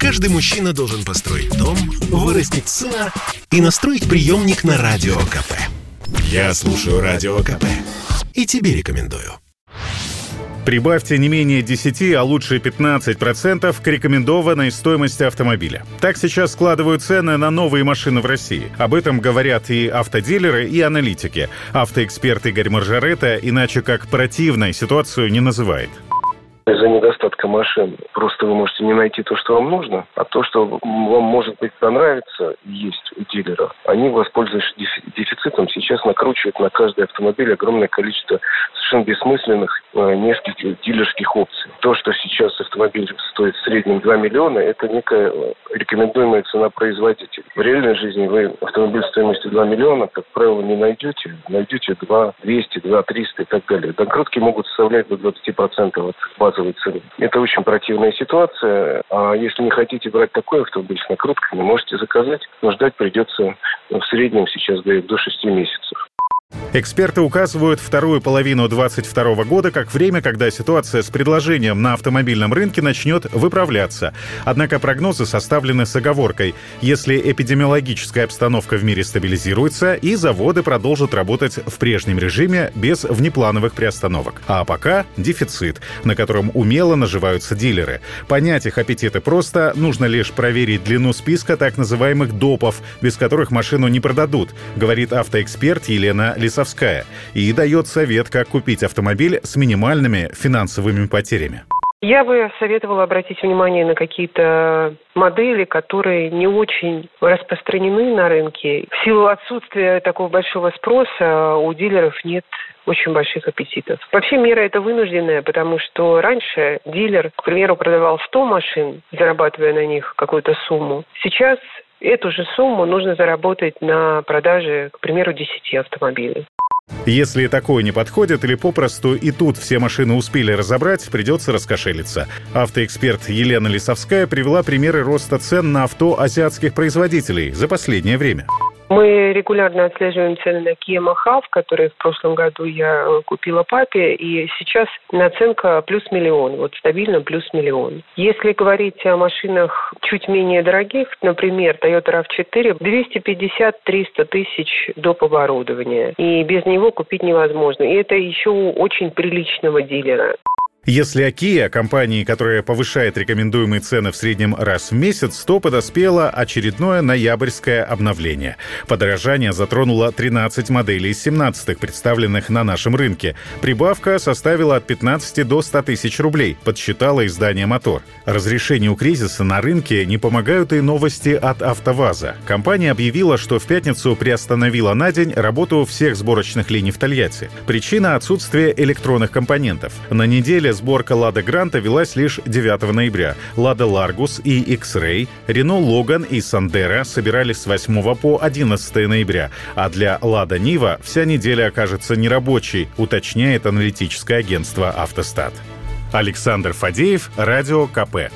Каждый мужчина должен построить дом, вырастить сына и настроить приемник на Радио КП. Я слушаю Радио КП и тебе рекомендую. Прибавьте не менее 10, а лучше 15% к рекомендованной стоимости автомобиля. Так сейчас складывают цены на новые машины в России. Об этом говорят и автодилеры, и аналитики. Автоэксперт Игорь Маржарета иначе как противной ситуацию не называет из-за недостатка машин просто вы можете не найти то, что вам нужно, а то, что вам, может быть, понравится, есть у дилера. Они, воспользуясь дефицитом, сейчас накручивают на каждый автомобиль огромное количество совершенно бессмысленных э, нескольких дилерских опций. То, что сейчас автомобиль стоит в среднем 2 миллиона, это некая э, рекомендуемая цена производителя. В реальной жизни вы автомобиль стоимостью 2 миллиона, как правило, не найдете. Найдете 2 200, 2 300 и так далее. Докрутки могут составлять до 20% от базовой цены. Это очень противная ситуация. А если не хотите брать такой автомобиль с накрутками, можете заказать, но ждать придется в среднем сейчас до 6 месяцев. Эксперты указывают вторую половину 2022 года как время, когда ситуация с предложением на автомобильном рынке начнет выправляться. Однако прогнозы составлены с оговоркой. Если эпидемиологическая обстановка в мире стабилизируется и заводы продолжат работать в прежнем режиме без внеплановых приостановок. А пока дефицит, на котором умело наживаются дилеры. Понять их аппетиты просто, нужно лишь проверить длину списка так называемых допов, без которых машину не продадут, говорит автоэксперт Елена Лисовская и дает совет, как купить автомобиль с минимальными финансовыми потерями. Я бы советовала обратить внимание на какие-то модели, которые не очень распространены на рынке. В силу отсутствия такого большого спроса у дилеров нет очень больших аппетитов. Вообще мера это вынужденная, потому что раньше дилер, к примеру, продавал 100 машин, зарабатывая на них какую-то сумму. Сейчас Эту же сумму нужно заработать на продаже, к примеру, 10 автомобилей. Если такое не подходит или попросту и тут все машины успели разобрать, придется раскошелиться. Автоэксперт Елена Лисовская привела примеры роста цен на авто азиатских производителей за последнее время. Мы регулярно отслеживаем цены на Kia Mahav, которые в прошлом году я э, купила папе, и сейчас наценка плюс миллион, вот стабильно плюс миллион. Если говорить о машинах чуть менее дорогих, например, Toyota RAV4, 250-300 тысяч доп. оборудования, и без него купить невозможно. И это еще у очень приличного дилера. Если Kia, компании, которая повышает рекомендуемые цены в среднем раз в месяц, то подоспело очередное ноябрьское обновление. Подорожание затронуло 13 моделей из 17 представленных на нашем рынке. Прибавка составила от 15 до 100 тысяч рублей, подсчитало издание «Мотор». Разрешению кризиса на рынке не помогают и новости от «АвтоВАЗа». Компания объявила, что в пятницу приостановила на день работу всех сборочных линий в Тольятти. Причина — отсутствие электронных компонентов. На неделе Далее сборка «Лада Гранта» велась лишь 9 ноября. «Лада Ларгус» и X-Ray, «Рено Логан» и «Сандера» собирались с 8 по 11 ноября, а для «Лада Нива» вся неделя окажется нерабочей, уточняет аналитическое агентство «Автостат». Александр Фадеев, Радио КП.